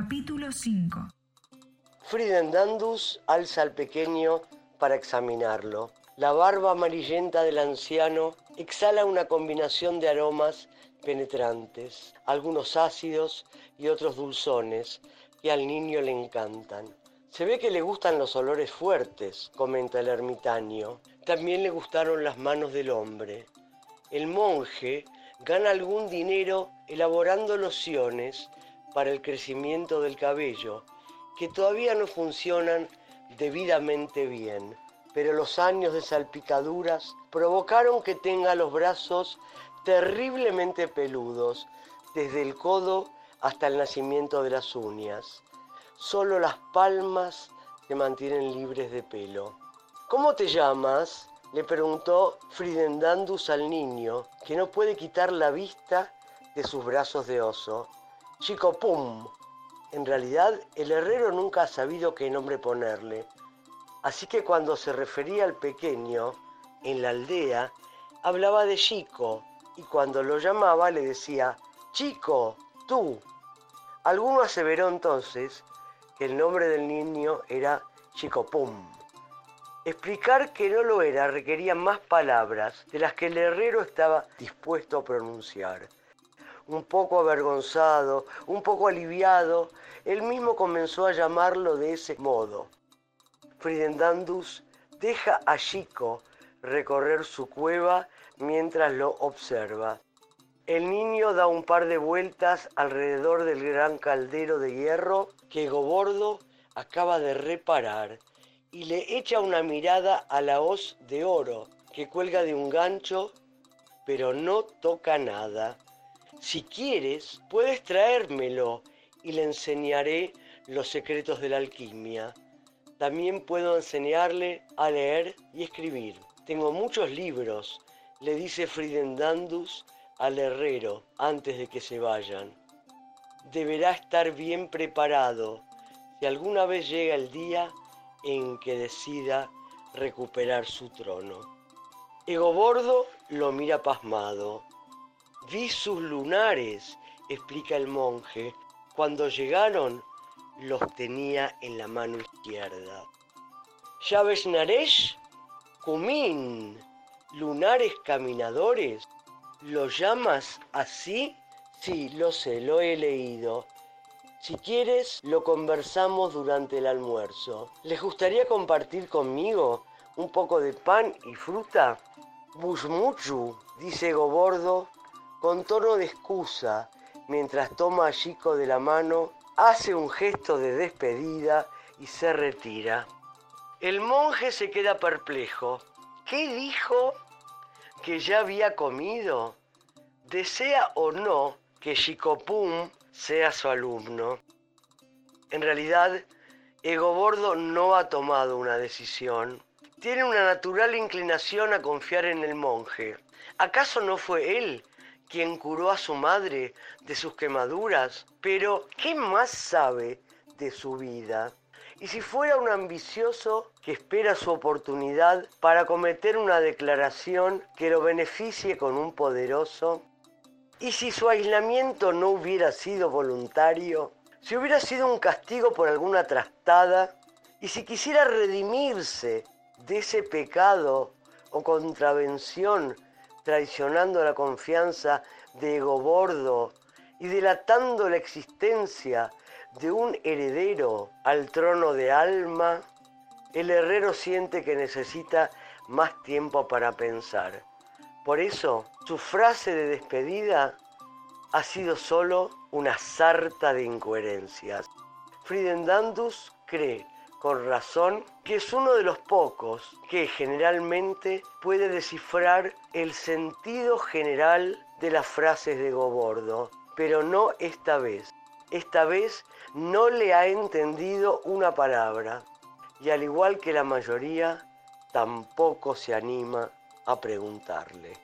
Capítulo 5 Fridendandus alza al pequeño para examinarlo. La barba amarillenta del anciano exhala una combinación de aromas penetrantes, algunos ácidos y otros dulzones, que al niño le encantan. Se ve que le gustan los olores fuertes, comenta el ermitaño. También le gustaron las manos del hombre. El monje gana algún dinero elaborando lociones para el crecimiento del cabello, que todavía no funcionan debidamente bien, pero los años de salpicaduras provocaron que tenga los brazos terriblemente peludos, desde el codo hasta el nacimiento de las uñas. Solo las palmas se mantienen libres de pelo. ¿Cómo te llamas? le preguntó Fridendandus al niño, que no puede quitar la vista de sus brazos de oso. Chico Pum. En realidad, el herrero nunca ha sabido qué nombre ponerle. Así que cuando se refería al pequeño, en la aldea, hablaba de Chico, y cuando lo llamaba le decía, Chico, tú. Alguno aseveró entonces que el nombre del niño era Chico Pum. Explicar que no lo era requería más palabras de las que el herrero estaba dispuesto a pronunciar. Un poco avergonzado, un poco aliviado, él mismo comenzó a llamarlo de ese modo. Fridendandus deja a Chico recorrer su cueva mientras lo observa. El niño da un par de vueltas alrededor del gran caldero de hierro que Gobordo acaba de reparar y le echa una mirada a la hoz de oro que cuelga de un gancho, pero no toca nada. Si quieres, puedes traérmelo y le enseñaré los secretos de la alquimia. También puedo enseñarle a leer y escribir. Tengo muchos libros, le dice Fridendandus al herrero antes de que se vayan. Deberá estar bien preparado si alguna vez llega el día en que decida recuperar su trono. Egobordo lo mira pasmado. Vi sus lunares, explica el monje. Cuando llegaron, los tenía en la mano izquierda. Llaves Naresh, Cumín, lunares caminadores, ¿lo llamas así? Sí, lo sé, lo he leído. Si quieres, lo conversamos durante el almuerzo. ¿Les gustaría compartir conmigo un poco de pan y fruta? Bushmuchu, dice Gobordo, con tono de excusa, mientras toma a Chico de la mano, hace un gesto de despedida y se retira. El monje se queda perplejo. ¿Qué dijo? ¿Que ya había comido? ¿Desea o no que Chicopum sea su alumno. En realidad, Egobordo no ha tomado una decisión. Tiene una natural inclinación a confiar en el monje. ¿Acaso no fue él quien curó a su madre de sus quemaduras? Pero, ¿qué más sabe de su vida? Y si fuera un ambicioso que espera su oportunidad para cometer una declaración que lo beneficie con un poderoso, y si su aislamiento no hubiera sido voluntario, si hubiera sido un castigo por alguna trastada, y si quisiera redimirse de ese pecado o contravención traicionando la confianza de Egobordo y delatando la existencia de un heredero al trono de Alma, el herrero siente que necesita más tiempo para pensar. Por eso, su frase de despedida ha sido solo una sarta de incoherencias. Fridendandus cree, con razón, que es uno de los pocos que generalmente puede descifrar el sentido general de las frases de Gobordo, pero no esta vez. Esta vez no le ha entendido una palabra y al igual que la mayoría, tampoco se anima a preguntarle.